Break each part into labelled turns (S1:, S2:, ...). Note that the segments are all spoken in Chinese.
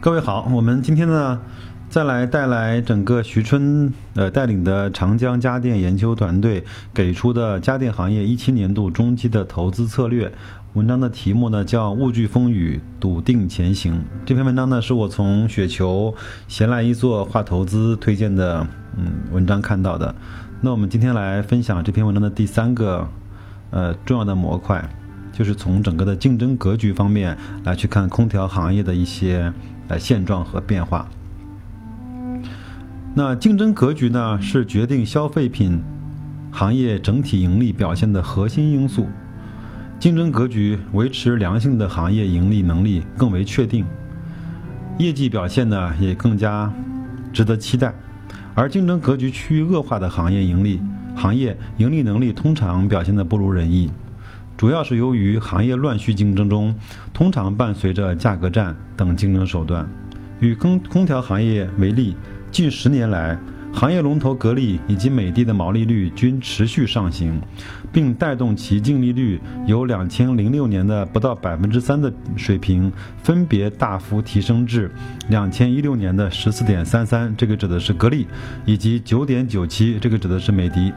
S1: 各位好，我们今天呢，再来带来整个徐春呃带领的长江家电研究团队给出的家电行业一七年度中期的投资策略。文章的题目呢叫“物惧风雨，笃定前行”。这篇文章呢是我从雪球闲来一坐话投资推荐的嗯文章看到的。那我们今天来分享这篇文章的第三个呃重要的模块，就是从整个的竞争格局方面来去看空调行业的一些。呃，现状和变化。那竞争格局呢，是决定消费品行业整体盈利表现的核心因素。竞争格局维持良性的行业盈利能力更为确定，业绩表现呢也更加值得期待。而竞争格局趋于恶化的行业盈利行业盈利能力通常表现的不如人意。主要是由于行业乱序竞争中，通常伴随着价格战等竞争手段。以空空调行业为例，近十年来，行业龙头格力以及美的的毛利率均持续上行，并带动其净利率由两千零六年的不到百分之三的水平，分别大幅提升至两千一六年的十四点三三，这个指的是格力，以及九点九七，这个指的是美的。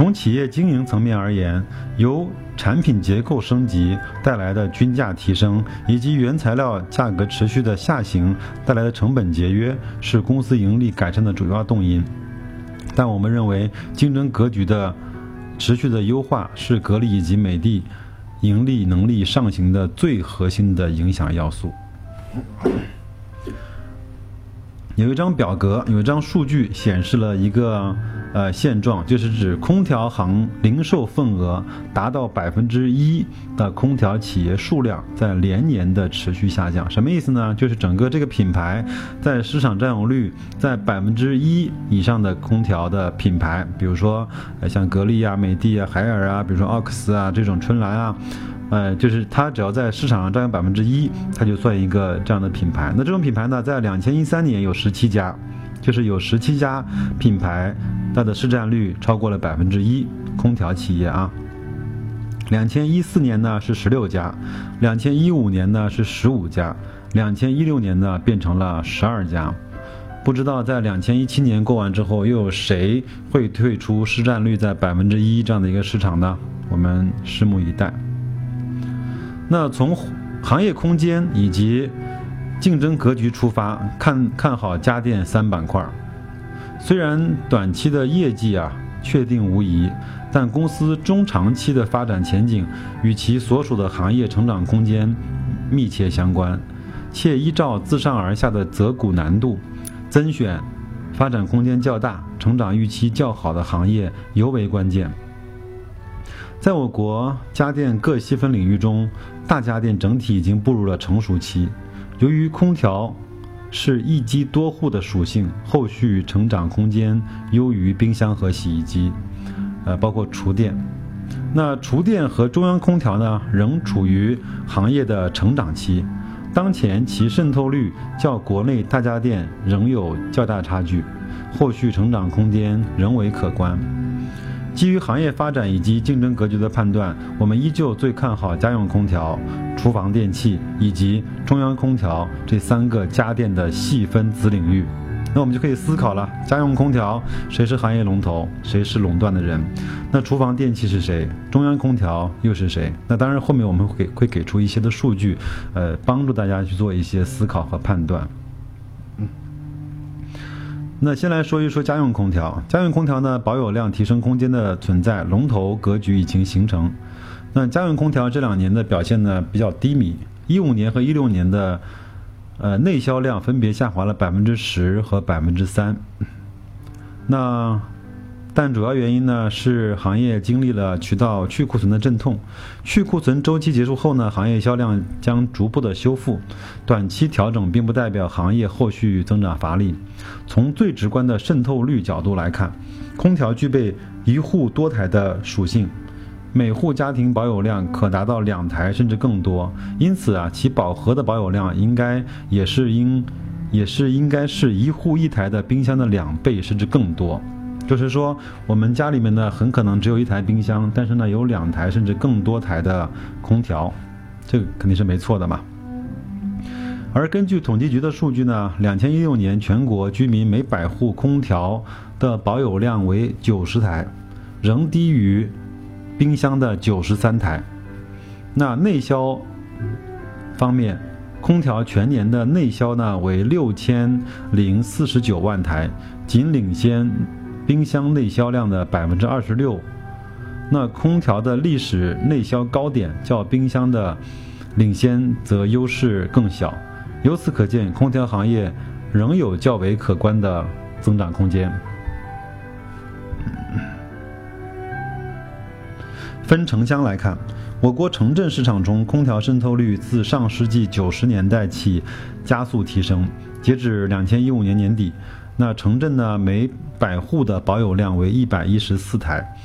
S1: 从企业经营层面而言，由产品结构升级带来的均价提升，以及原材料价格持续的下行带来的成本节约，是公司盈利改善的主要动因。但我们认为，竞争格局的持续的优化是格力以及美的盈利能力上行的最核心的影响要素。有一张表格，有一张数据显示了一个。呃，现状就是指空调行零售份额达到百分之一的空调企业数量在连年的持续下降。什么意思呢？就是整个这个品牌在市场占有率在百分之一以上的空调的品牌，比如说呃像格力啊、美的啊、海尔啊，比如说奥克斯啊这种春兰啊，呃，就是它只要在市场上占有百分之一，它就算一个这样的品牌。那这种品牌呢，在两千一三年有十七家，就是有十七家品牌。它的市占率超过了百分之一，空调企业啊。两千一四年呢是十六家，两千一五年呢是十五家，两千一六年呢变成了十二家。不知道在两千一七年过完之后，又有谁会退出市占率在百分之一这样的一个市场呢？我们拭目以待。那从行业空间以及竞争格局出发，看看好家电三板块。虽然短期的业绩啊确定无疑，但公司中长期的发展前景与其所属的行业成长空间密切相关，且依照自上而下的择股难度，增选发展空间较大、成长预期较好的行业尤为关键。在我国家电各细分领域中，大家电整体已经步入了成熟期，由于空调。是一机多户的属性，后续成长空间优于冰箱和洗衣机，呃，包括厨电。那厨电和中央空调呢，仍处于行业的成长期，当前其渗透率较国内大家电仍有较大差距，后续成长空间仍为可观。基于行业发展以及竞争格局的判断，我们依旧最看好家用空调、厨房电器以及中央空调这三个家电的细分子领域。那我们就可以思考了：家用空调谁是行业龙头？谁是垄断的人？那厨房电器是谁？中央空调又是谁？那当然，后面我们会会给出一些的数据，呃，帮助大家去做一些思考和判断。嗯那先来说一说家用空调。家用空调呢，保有量提升空间的存在，龙头格局已经形成。那家用空调这两年的表现呢比较低迷，一五年和一六年的，呃内销量分别下滑了百分之十和百分之三。那。但主要原因呢是行业经历了渠道去库存的阵痛，去库存周期结束后呢，行业销量将逐步的修复。短期调整并不代表行业后续增长乏力。从最直观的渗透率角度来看，空调具备一户多台的属性，每户家庭保有量可达到两台甚至更多。因此啊，其饱和的保有量应该也是应也是应该是一户一台的冰箱的两倍甚至更多。就是说，我们家里面呢，很可能只有一台冰箱，但是呢，有两台甚至更多台的空调，这个肯定是没错的嘛。而根据统计局的数据呢，两千一六年全国居民每百户空调的保有量为九十台，仍低于冰箱的九十三台。那内销方面，空调全年的内销呢为六千零四十九万台，仅领先冰箱内销量的百分之二十六。那空调的历史内销高点较冰箱的领先则优势更小。由此可见，空调行业仍有较为可观的增长空间。分城乡来看，我国城镇市场中空调渗透率自上世纪九十年代起加速提升。截止两千一五年年底，那城镇呢每百户的保有量为一百一十四台，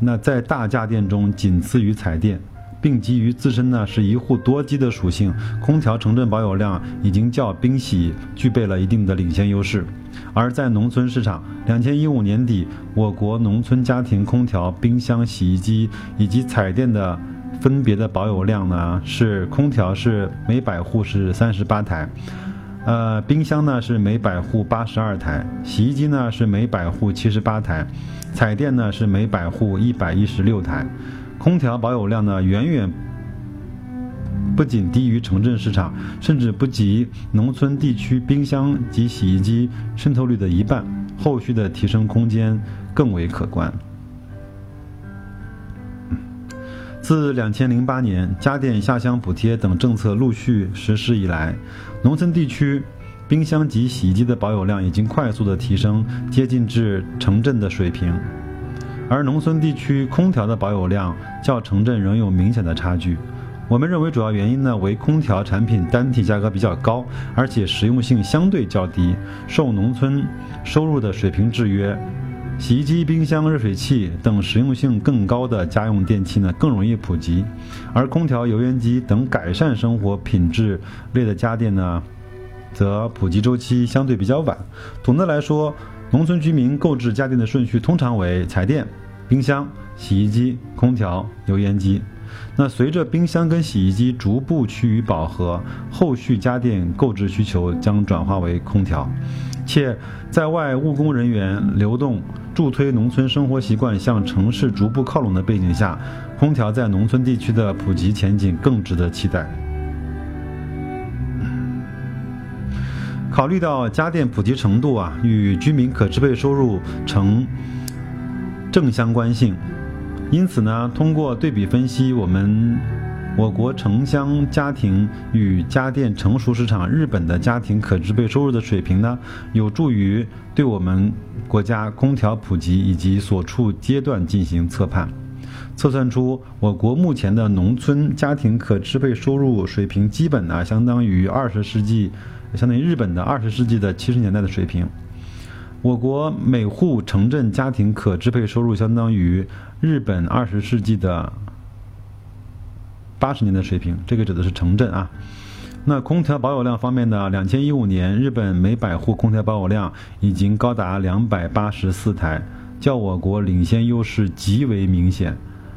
S1: 那在大家电中仅次于彩电。并基于自身呢是一户多机的属性，空调城镇保有量已经较冰洗具备了一定的领先优势。而在农村市场，两千一五年底，我国农村家庭空调、冰箱、洗衣机以及彩电的分别的保有量呢是：空调是每百户是三十八台，呃，冰箱呢是每百户八十二台，洗衣机呢是每百户七十八台，彩电呢是每百户一百一十六台。空调保有量呢，远远不仅低于城镇市场，甚至不及农村地区冰箱及洗衣机渗透率的一半。后续的提升空间更为可观。自两千零八年家电下乡补贴等政策陆续实施以来，农村地区冰箱及洗衣机的保有量已经快速的提升，接近至城镇的水平。而农村地区空调的保有量较城镇仍有明显的差距。我们认为主要原因呢为空调产品单体价格比较高，而且实用性相对较低，受农村收入的水平制约。洗衣机、冰箱、热水器等实用性更高的家用电器呢更容易普及，而空调、油烟机等改善生活品质类的家电呢，则普及周期相对比较晚。总的来说。农村居民购置家电的顺序通常为彩电、冰箱、洗衣机、空调、油烟机。那随着冰箱跟洗衣机逐步趋于饱和，后续家电购置需求将转化为空调。且在外务工人员流动，助推农村生活习惯向城市逐步靠拢的背景下，空调在农村地区的普及前景更值得期待。考虑到家电普及程度啊与居民可支配收入成正相关性，因此呢，通过对比分析，我们我国城乡家庭与家电成熟市场日本的家庭可支配收入的水平呢，有助于对我们国家空调普及以及所处阶段进行测判，测算出我国目前的农村家庭可支配收入水平，基本呢相当于二十世纪。相当于日本的二十世纪的七十年代的水平，我国每户城镇家庭可支配收入相当于日本二十世纪的八十年的水平。这个指的是城镇啊。那空调保有量方面呢？两千一五年，日本每百户空调保有量已经高达两百八十四台，较我国领先优势极为明显。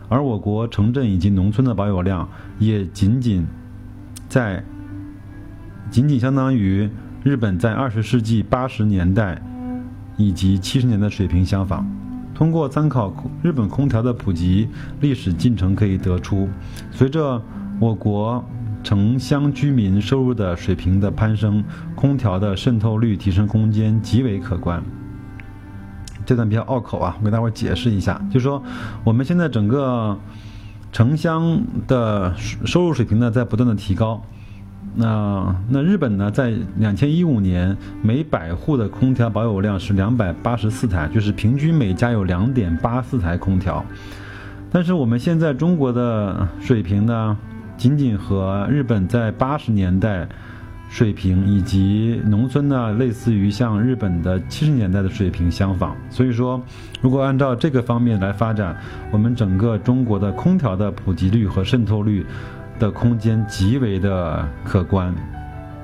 S1: 而我国城镇以及农村的保有量也仅仅在。仅仅相当于日本在二十世纪八十年代以及七十年的水平相仿。通过参考日本空调的普及历史进程，可以得出，随着我国城乡居民收入的水平的攀升，空调的渗透率提升空间极为可观。这段比较拗口啊，我给大伙解释一下，就说我们现在整个城乡的收入水平呢，在不断的提高。那那日本呢，在两千一五年每百户的空调保有量是两百八十四台，就是平均每家有两点八四台空调。但是我们现在中国的水平呢，仅仅和日本在八十年代水平以及农村呢，类似于像日本的七十年代的水平相仿。所以说，如果按照这个方面来发展，我们整个中国的空调的普及率和渗透率。的空间极为的可观，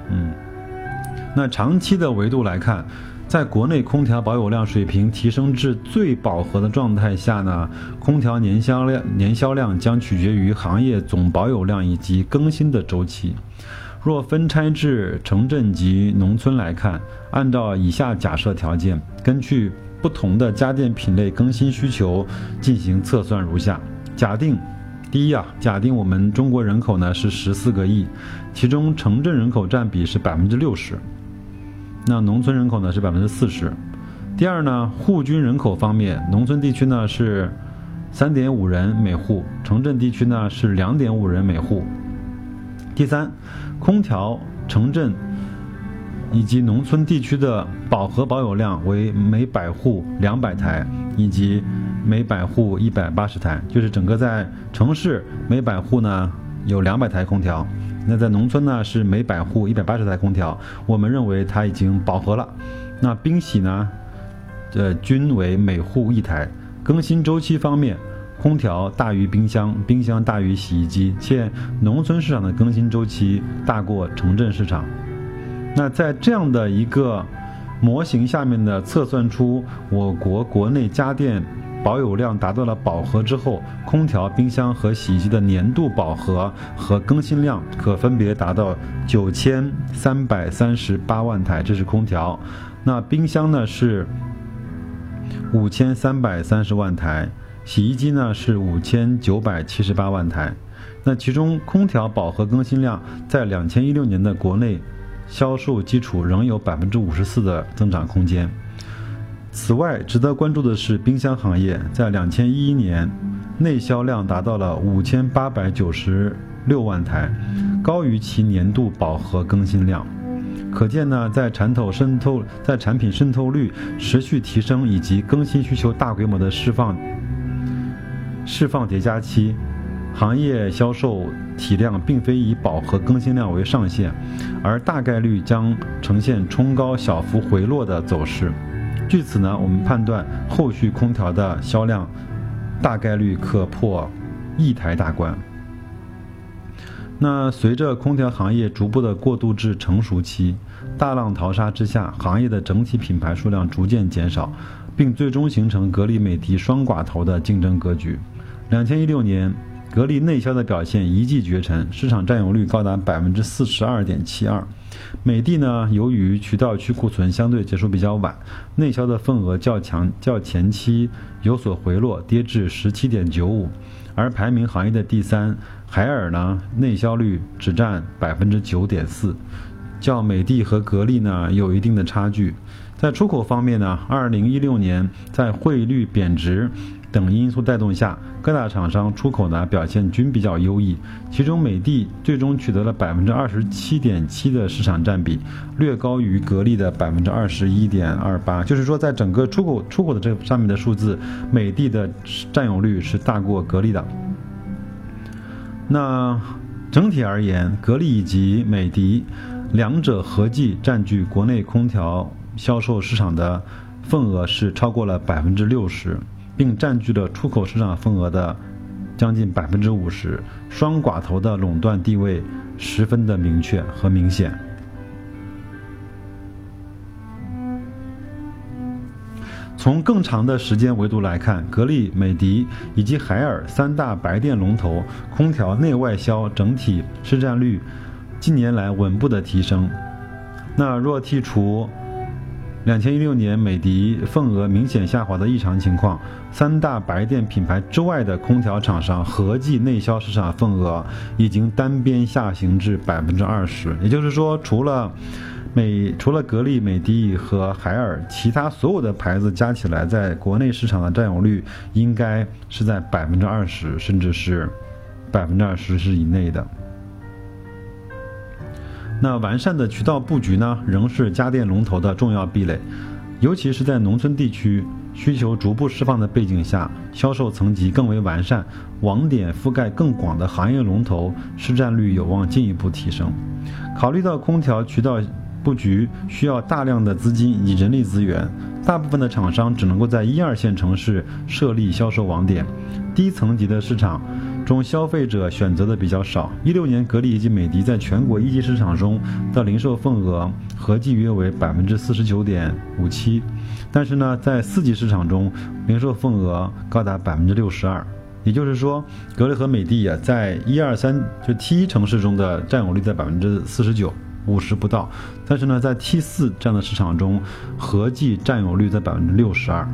S1: 嗯，那长期的维度来看，在国内空调保有量水平提升至最饱和的状态下呢，空调年销量年销量将取决于行业总保有量以及更新的周期。若分拆至城镇及农村来看，按照以下假设条件，根据不同的家电品类更新需求进行测算如下：假定，第一啊，假定我们中国人口呢是十四个亿，其中城镇人口占比是百分之六十，那农村人口呢是百分之四十。第二呢，户均人口方面，农村地区呢是三点五人每户，城镇地区呢是两点五人每户。第三，空调城镇以及农村地区的饱和保有量为每百户两百台，以及每百户一百八十台，就是整个在城市每百户呢有两百台空调，那在农村呢是每百户一百八十台空调。我们认为它已经饱和了。那冰洗呢，呃，均为每户一台。更新周期方面。空调大于冰箱，冰箱大于洗衣机，且农村市场的更新周期大过城镇市场。那在这样的一个模型下面的测算出我国国内家电保有量达到了饱和之后，空调、冰箱和洗衣机的年度饱和和更新量可分别达到九千三百三十八万台，这是空调。那冰箱呢是五千三百三十万台。洗衣机呢是五千九百七十八万台，那其中空调饱和更新量在两千一六年的国内销售基础仍有百分之五十四的增长空间。此外，值得关注的是冰箱行业在两千一一年内销量达到了五千八百九十六万台，高于其年度饱和更新量。可见呢，在产透渗透在产品渗透率持续提升以及更新需求大规模的释放。释放叠加期，行业销售体量并非以饱和更新量为上限，而大概率将呈现冲高小幅回落的走势。据此呢，我们判断后续空调的销量大概率可破亿台大关。那随着空调行业逐步的过渡至成熟期，大浪淘沙之下，行业的整体品牌数量逐渐减少，并最终形成格力、美的双寡头的竞争格局。两千一六年，格力内销的表现一骑绝尘，市场占有率高达百分之四十二点七二。美的呢，由于渠道去库存相对结束比较晚，内销的份额较强，较前期有所回落，跌至十七点九五。而排名行业的第三，海尔呢，内销率只占百分之九点四，较美的和格力呢有一定的差距。在出口方面呢，二零一六年在汇率贬值。等因素带动下，各大厂商出口呢表现均比较优异。其中，美的最终取得了百分之二十七点七的市场占比，略高于格力的百分之二十一点二八。就是说，在整个出口出口的这上面的数字，美的的占有率是大过格力的。那整体而言，格力以及美的两者合计占据国内空调销售市场的份额是超过了百分之六十。并占据了出口市场份额的将近百分之五十，双寡头的垄断地位十分的明确和明显。从更长的时间维度来看，格力、美的以及海尔三大白电龙头空调内外销整体市占率近年来稳步的提升。那若剔除两千一六年，美的份额明显下滑的异常情况，三大白电品牌之外的空调厂商合计内销市场份额已经单边下行至百分之二十。也就是说，除了美除了格力、美的和海尔，其他所有的牌子加起来，在国内市场的占有率应该是在百分之二十，甚至是百分之二十是以内的。那完善的渠道布局呢，仍是家电龙头的重要壁垒，尤其是在农村地区需求逐步释放的背景下，销售层级更为完善，网点覆盖更广的行业龙头市占率有望进一步提升。考虑到空调渠道布局需要大量的资金以及人力资源，大部分的厂商只能够在一二线城市设立销售网点，低层级的市场。中消费者选择的比较少。一六年，格力以及美的在全国一级市场中的零售份额合计约为百分之四十九点五七，但是呢，在四级市场中，零售份额高达百分之六十二。也就是说，格力和美的啊，在一二三就 T 一城市中的占有率在百分之四十九，五十不到。但是呢，在 T 四这样的市场中，合计占有率在百分之六十二。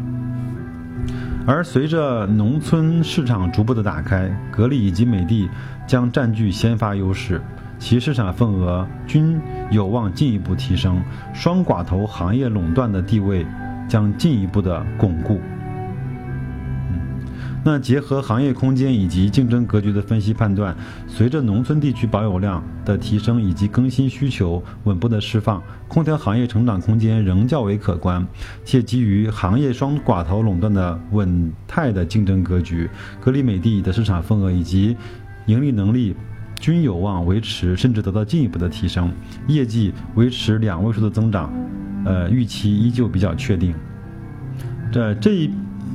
S1: 而随着农村市场逐步的打开，格力以及美的将占据先发优势，其市场份额均有望进一步提升，双寡头行业垄断的地位将进一步的巩固。那结合行业空间以及竞争格局的分析判断，随着农村地区保有量的提升以及更新需求稳步的释放，空调行业成长空间仍较为可观。且基于行业双寡头垄断的稳态的竞争格局，格力美的的市场份额以及盈利能力均有望维持甚至得到进一步的提升，业绩维持两位数的增长，呃，预期依旧比较确定。这这一。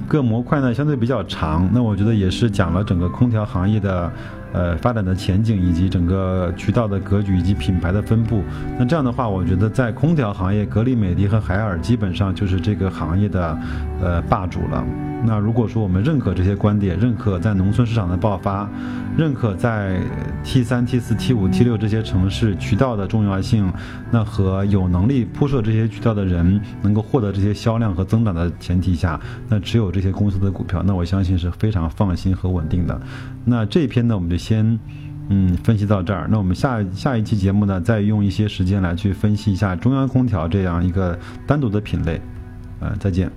S1: 各模块呢相对比较长，那我觉得也是讲了整个空调行业的，呃发展的前景以及整个渠道的格局以及品牌的分布。那这样的话，我觉得在空调行业，格力美的和海尔基本上就是这个行业的，呃霸主了。那如果说我们认可这些观点，认可在农村市场的爆发，认可在 T 三、T 四、T 五、T 六这些城市渠道的重要性，那和有能力铺设这些渠道的人能够获得这些销量和增长的前提下，那持有这些公司的股票，那我相信是非常放心和稳定的。那这一篇呢，我们就先嗯分析到这儿。那我们下下一期节目呢，再用一些时间来去分析一下中央空调这样一个单独的品类。呃，再见。